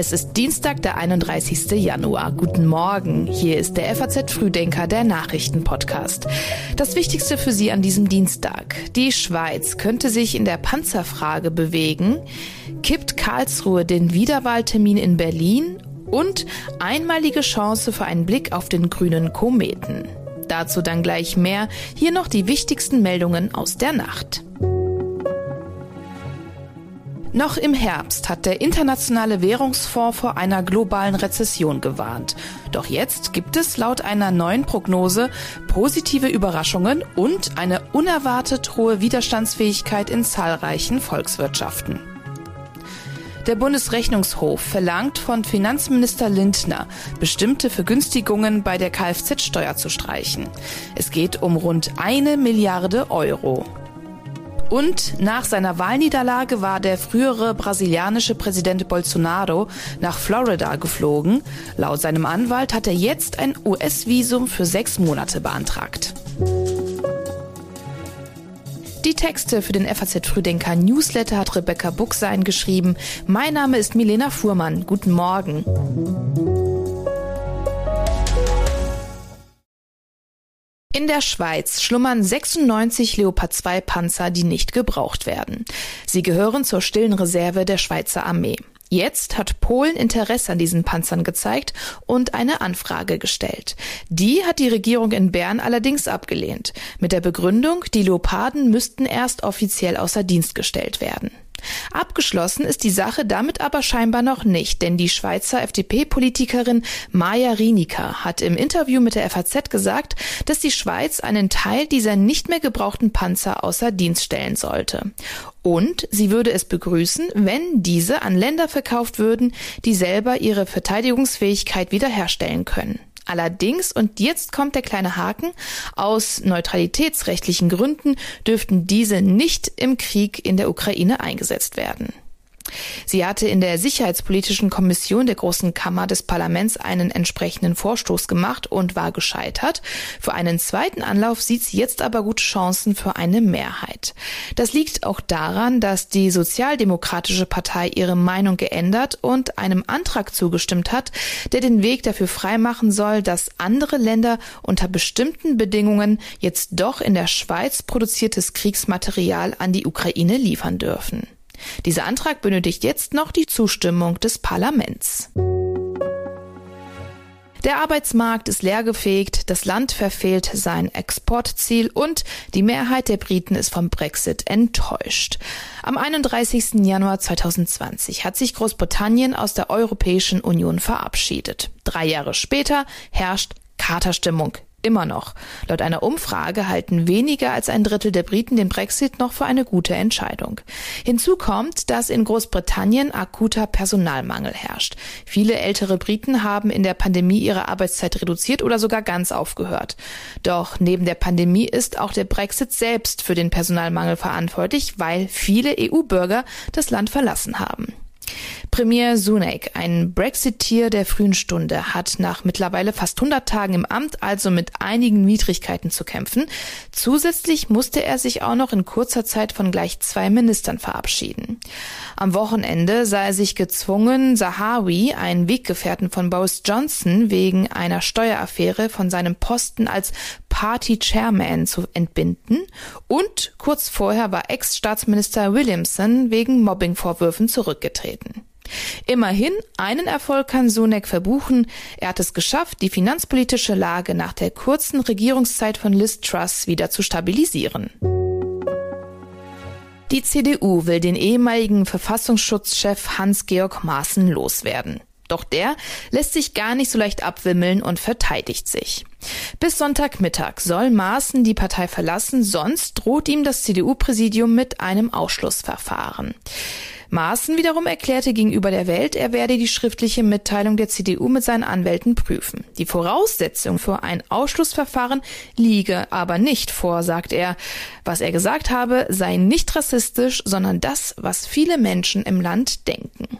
Es ist Dienstag, der 31. Januar. Guten Morgen. Hier ist der FAZ Frühdenker, der Nachrichtenpodcast. Das Wichtigste für Sie an diesem Dienstag. Die Schweiz könnte sich in der Panzerfrage bewegen. Kippt Karlsruhe den Wiederwahltermin in Berlin? Und einmalige Chance für einen Blick auf den grünen Kometen. Dazu dann gleich mehr. Hier noch die wichtigsten Meldungen aus der Nacht. Noch im Herbst hat der Internationale Währungsfonds vor einer globalen Rezession gewarnt. Doch jetzt gibt es laut einer neuen Prognose positive Überraschungen und eine unerwartet hohe Widerstandsfähigkeit in zahlreichen Volkswirtschaften. Der Bundesrechnungshof verlangt von Finanzminister Lindner, bestimmte Vergünstigungen bei der Kfz-Steuer zu streichen. Es geht um rund eine Milliarde Euro. Und nach seiner Wahlniederlage war der frühere brasilianische Präsident Bolsonaro nach Florida geflogen. Laut seinem Anwalt hat er jetzt ein US-Visum für sechs Monate beantragt. Die Texte für den FAZ Früdenker Newsletter hat Rebecca Buchsein geschrieben. Mein Name ist Milena Fuhrmann. Guten Morgen. In der Schweiz schlummern 96 Leopard 2 Panzer, die nicht gebraucht werden. Sie gehören zur stillen Reserve der Schweizer Armee. Jetzt hat Polen Interesse an diesen Panzern gezeigt und eine Anfrage gestellt. Die hat die Regierung in Bern allerdings abgelehnt, mit der Begründung, die Leoparden müssten erst offiziell außer Dienst gestellt werden. Abgeschlossen ist die Sache damit aber scheinbar noch nicht, denn die Schweizer FDP-Politikerin Maja Rienica hat im Interview mit der FAZ gesagt, dass die Schweiz einen Teil dieser nicht mehr gebrauchten Panzer außer Dienst stellen sollte. Und sie würde es begrüßen, wenn diese an Länder verkauft würden, die selber ihre Verteidigungsfähigkeit wiederherstellen können. Allerdings, und jetzt kommt der kleine Haken, aus neutralitätsrechtlichen Gründen dürften diese nicht im Krieg in der Ukraine eingesetzt werden. Sie hatte in der Sicherheitspolitischen Kommission der Großen Kammer des Parlaments einen entsprechenden Vorstoß gemacht und war gescheitert. Für einen zweiten Anlauf sieht sie jetzt aber gute Chancen für eine Mehrheit. Das liegt auch daran, dass die Sozialdemokratische Partei ihre Meinung geändert und einem Antrag zugestimmt hat, der den Weg dafür freimachen soll, dass andere Länder unter bestimmten Bedingungen jetzt doch in der Schweiz produziertes Kriegsmaterial an die Ukraine liefern dürfen. Dieser Antrag benötigt jetzt noch die Zustimmung des Parlaments. Der Arbeitsmarkt ist leergefegt, das Land verfehlt sein Exportziel und die Mehrheit der Briten ist vom Brexit enttäuscht. Am 31. Januar 2020 hat sich Großbritannien aus der Europäischen Union verabschiedet. Drei Jahre später herrscht Katerstimmung Immer noch. Laut einer Umfrage halten weniger als ein Drittel der Briten den Brexit noch für eine gute Entscheidung. Hinzu kommt, dass in Großbritannien akuter Personalmangel herrscht. Viele ältere Briten haben in der Pandemie ihre Arbeitszeit reduziert oder sogar ganz aufgehört. Doch neben der Pandemie ist auch der Brexit selbst für den Personalmangel verantwortlich, weil viele EU-Bürger das Land verlassen haben. Premier Sunak, ein Brexiteer der frühen Stunde, hat nach mittlerweile fast 100 Tagen im Amt also mit einigen Widrigkeiten zu kämpfen. Zusätzlich musste er sich auch noch in kurzer Zeit von gleich zwei Ministern verabschieden. Am Wochenende sah er sich gezwungen, Zahawi, einen Weggefährten von Boris Johnson, wegen einer Steueraffäre von seinem Posten als Party Chairman zu entbinden und kurz vorher war Ex-Staatsminister Williamson wegen Mobbingvorwürfen zurückgetreten. Immerhin, einen Erfolg kann Sunak verbuchen. Er hat es geschafft, die finanzpolitische Lage nach der kurzen Regierungszeit von Liz Truss wieder zu stabilisieren. Die CDU will den ehemaligen Verfassungsschutzchef Hans-Georg Maaßen loswerden. Doch der lässt sich gar nicht so leicht abwimmeln und verteidigt sich. Bis Sonntagmittag soll Maaßen die Partei verlassen, sonst droht ihm das CDU-Präsidium mit einem Ausschlussverfahren. Maaßen wiederum erklärte gegenüber der Welt, er werde die schriftliche Mitteilung der CDU mit seinen Anwälten prüfen. Die Voraussetzung für ein Ausschlussverfahren liege aber nicht vor, sagt er. Was er gesagt habe, sei nicht rassistisch, sondern das, was viele Menschen im Land denken.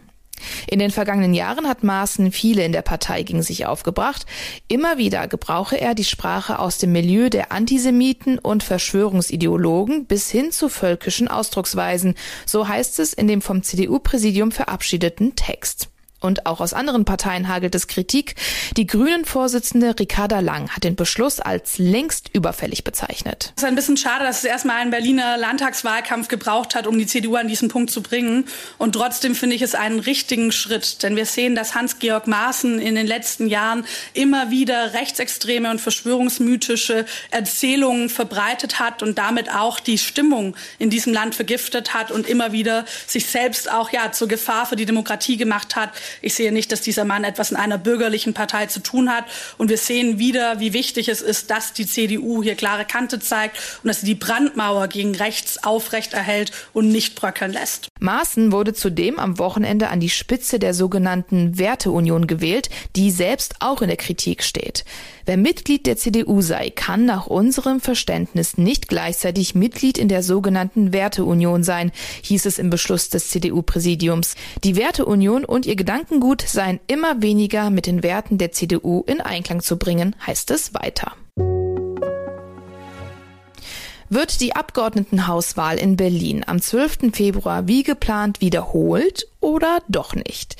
In den vergangenen Jahren hat Maaßen viele in der Partei gegen sich aufgebracht. Immer wieder gebrauche er die Sprache aus dem Milieu der Antisemiten und Verschwörungsideologen bis hin zu völkischen Ausdrucksweisen. So heißt es in dem vom CDU-Präsidium verabschiedeten Text. Und auch aus anderen Parteien hagelt es Kritik. Die Grünen-Vorsitzende Ricarda Lang hat den Beschluss als längst überfällig bezeichnet. Es ist ein bisschen schade, dass es erstmal einen Berliner Landtagswahlkampf gebraucht hat, um die CDU an diesen Punkt zu bringen. Und trotzdem finde ich es einen richtigen Schritt. Denn wir sehen, dass Hans-Georg Maaßen in den letzten Jahren immer wieder rechtsextreme und verschwörungsmythische Erzählungen verbreitet hat und damit auch die Stimmung in diesem Land vergiftet hat und immer wieder sich selbst auch ja zur Gefahr für die Demokratie gemacht hat ich sehe nicht, dass dieser Mann etwas in einer bürgerlichen Partei zu tun hat. Und wir sehen wieder, wie wichtig es ist, dass die CDU hier klare Kante zeigt und dass sie die Brandmauer gegen rechts aufrecht erhält und nicht bröckeln lässt. Maaßen wurde zudem am Wochenende an die Spitze der sogenannten Werteunion gewählt, die selbst auch in der Kritik steht. Wer Mitglied der CDU sei, kann nach unserem Verständnis nicht gleichzeitig Mitglied in der sogenannten Werteunion sein, hieß es im Beschluss des CDU-Präsidiums. Die Werteunion und ihr Gedankengut seien immer weniger mit den Werten der CDU in Einklang zu bringen, heißt es weiter. Wird die Abgeordnetenhauswahl in Berlin am 12. Februar wie geplant wiederholt oder doch nicht?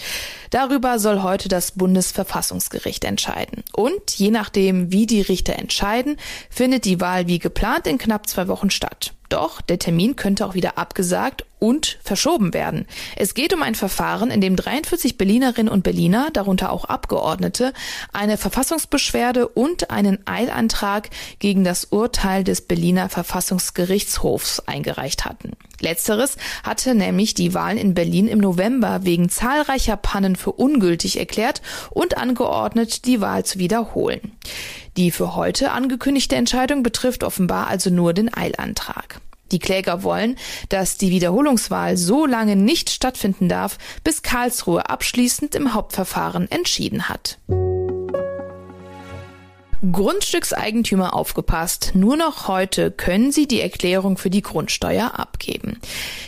Darüber soll heute das Bundesverfassungsgericht entscheiden. Und je nachdem, wie die Richter entscheiden, findet die Wahl wie geplant in knapp zwei Wochen statt. Doch der Termin könnte auch wieder abgesagt und verschoben werden. Es geht um ein Verfahren, in dem 43 Berlinerinnen und Berliner, darunter auch Abgeordnete, eine Verfassungsbeschwerde und einen Eilantrag gegen das Urteil des Berliner Verfassungsgerichtshofs eingereicht hatten. Letzteres hatte nämlich die Wahlen in Berlin im November wegen zahlreicher Pannen für ungültig erklärt und angeordnet, die Wahl zu wiederholen. Die für heute angekündigte Entscheidung betrifft offenbar also nur den Eilantrag. Die Kläger wollen, dass die Wiederholungswahl so lange nicht stattfinden darf, bis Karlsruhe abschließend im Hauptverfahren entschieden hat. Grundstückseigentümer aufgepasst. Nur noch heute können Sie die Erklärung für die Grundsteuer abgeben.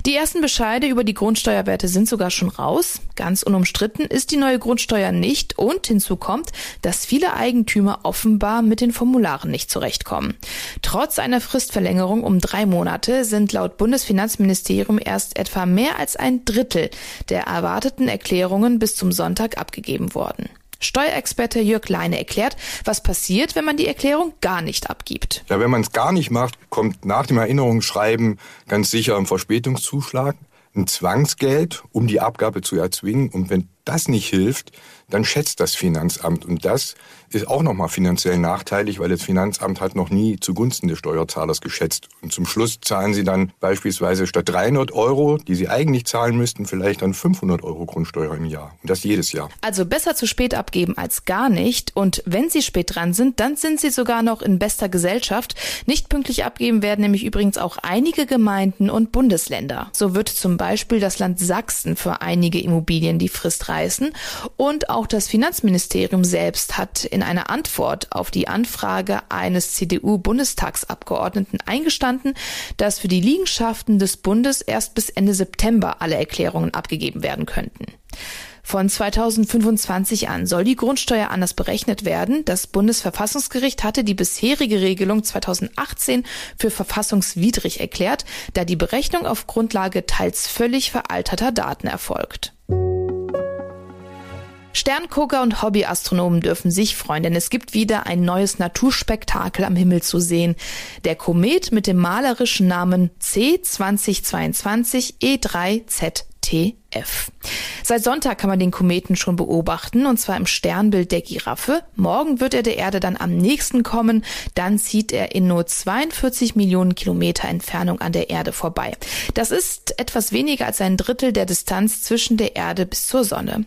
Die ersten Bescheide über die Grundsteuerwerte sind sogar schon raus. Ganz unumstritten ist die neue Grundsteuer nicht und hinzu kommt, dass viele Eigentümer offenbar mit den Formularen nicht zurechtkommen. Trotz einer Fristverlängerung um drei Monate sind laut Bundesfinanzministerium erst etwa mehr als ein Drittel der erwarteten Erklärungen bis zum Sonntag abgegeben worden. Steuerexperte Jörg Leine erklärt, was passiert, wenn man die Erklärung gar nicht abgibt. Ja, wenn man es gar nicht macht, kommt nach dem Erinnerungsschreiben ganz sicher ein Verspätungszuschlag, ein Zwangsgeld, um die Abgabe zu erzwingen. Und wenn das nicht hilft, dann schätzt das Finanzamt. Und das ist auch nochmal finanziell nachteilig, weil das Finanzamt hat noch nie zugunsten des Steuerzahlers geschätzt. Und zum Schluss zahlen sie dann beispielsweise statt 300 Euro, die sie eigentlich zahlen müssten, vielleicht dann 500 Euro Grundsteuer im Jahr. Und das jedes Jahr. Also besser zu spät abgeben als gar nicht. Und wenn sie spät dran sind, dann sind sie sogar noch in bester Gesellschaft. Nicht pünktlich abgeben werden nämlich übrigens auch einige Gemeinden und Bundesländer. So wird zum Beispiel das Land Sachsen für einige Immobilien die Frist reißen. Und auch das Finanzministerium selbst hat in in einer Antwort auf die Anfrage eines CDU-Bundestagsabgeordneten eingestanden, dass für die Liegenschaften des Bundes erst bis Ende September alle Erklärungen abgegeben werden könnten. Von 2025 an soll die Grundsteuer anders berechnet werden. Das Bundesverfassungsgericht hatte die bisherige Regelung 2018 für verfassungswidrig erklärt, da die Berechnung auf Grundlage teils völlig veralterter Daten erfolgt. Sterngucker und Hobbyastronomen dürfen sich freuen, denn es gibt wieder ein neues Naturspektakel am Himmel zu sehen. Der Komet mit dem malerischen Namen C2022 E3ZT F. Seit Sonntag kann man den Kometen schon beobachten, und zwar im Sternbild der Giraffe. Morgen wird er der Erde dann am nächsten kommen. Dann zieht er in nur 42 Millionen Kilometer Entfernung an der Erde vorbei. Das ist etwas weniger als ein Drittel der Distanz zwischen der Erde bis zur Sonne.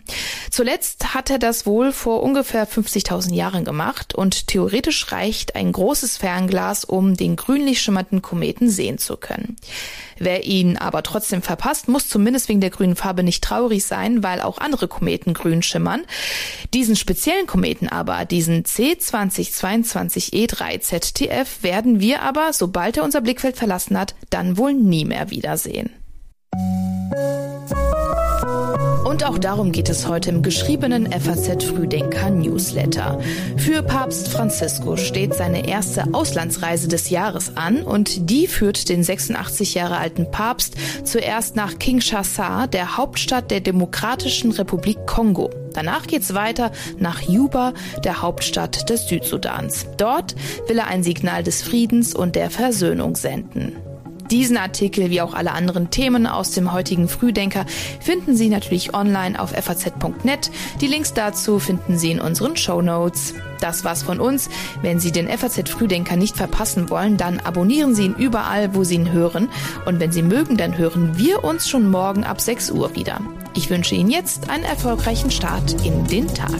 Zuletzt hat er das wohl vor ungefähr 50.000 Jahren gemacht und theoretisch reicht ein großes Fernglas, um den grünlich schimmernden Kometen sehen zu können. Wer ihn aber trotzdem verpasst, muss zumindest wegen der grünen Farbe nicht traurig sein, weil auch andere Kometen grün schimmern. Diesen speziellen Kometen aber, diesen C2022E3 ZTF, werden wir aber, sobald er unser Blickfeld verlassen hat, dann wohl nie mehr wiedersehen. Und auch darum geht es heute im geschriebenen FAZ Frühdenker Newsletter. Für Papst Franziskus steht seine erste Auslandsreise des Jahres an und die führt den 86 Jahre alten Papst zuerst nach Kinshasa, der Hauptstadt der Demokratischen Republik Kongo. Danach geht's weiter nach Juba, der Hauptstadt des Südsudans. Dort will er ein Signal des Friedens und der Versöhnung senden. Diesen Artikel wie auch alle anderen Themen aus dem heutigen Frühdenker finden Sie natürlich online auf faz.net. Die Links dazu finden Sie in unseren Show Notes. Das war's von uns. Wenn Sie den FAZ Frühdenker nicht verpassen wollen, dann abonnieren Sie ihn überall, wo Sie ihn hören. Und wenn Sie mögen, dann hören wir uns schon morgen ab 6 Uhr wieder. Ich wünsche Ihnen jetzt einen erfolgreichen Start in den Tag.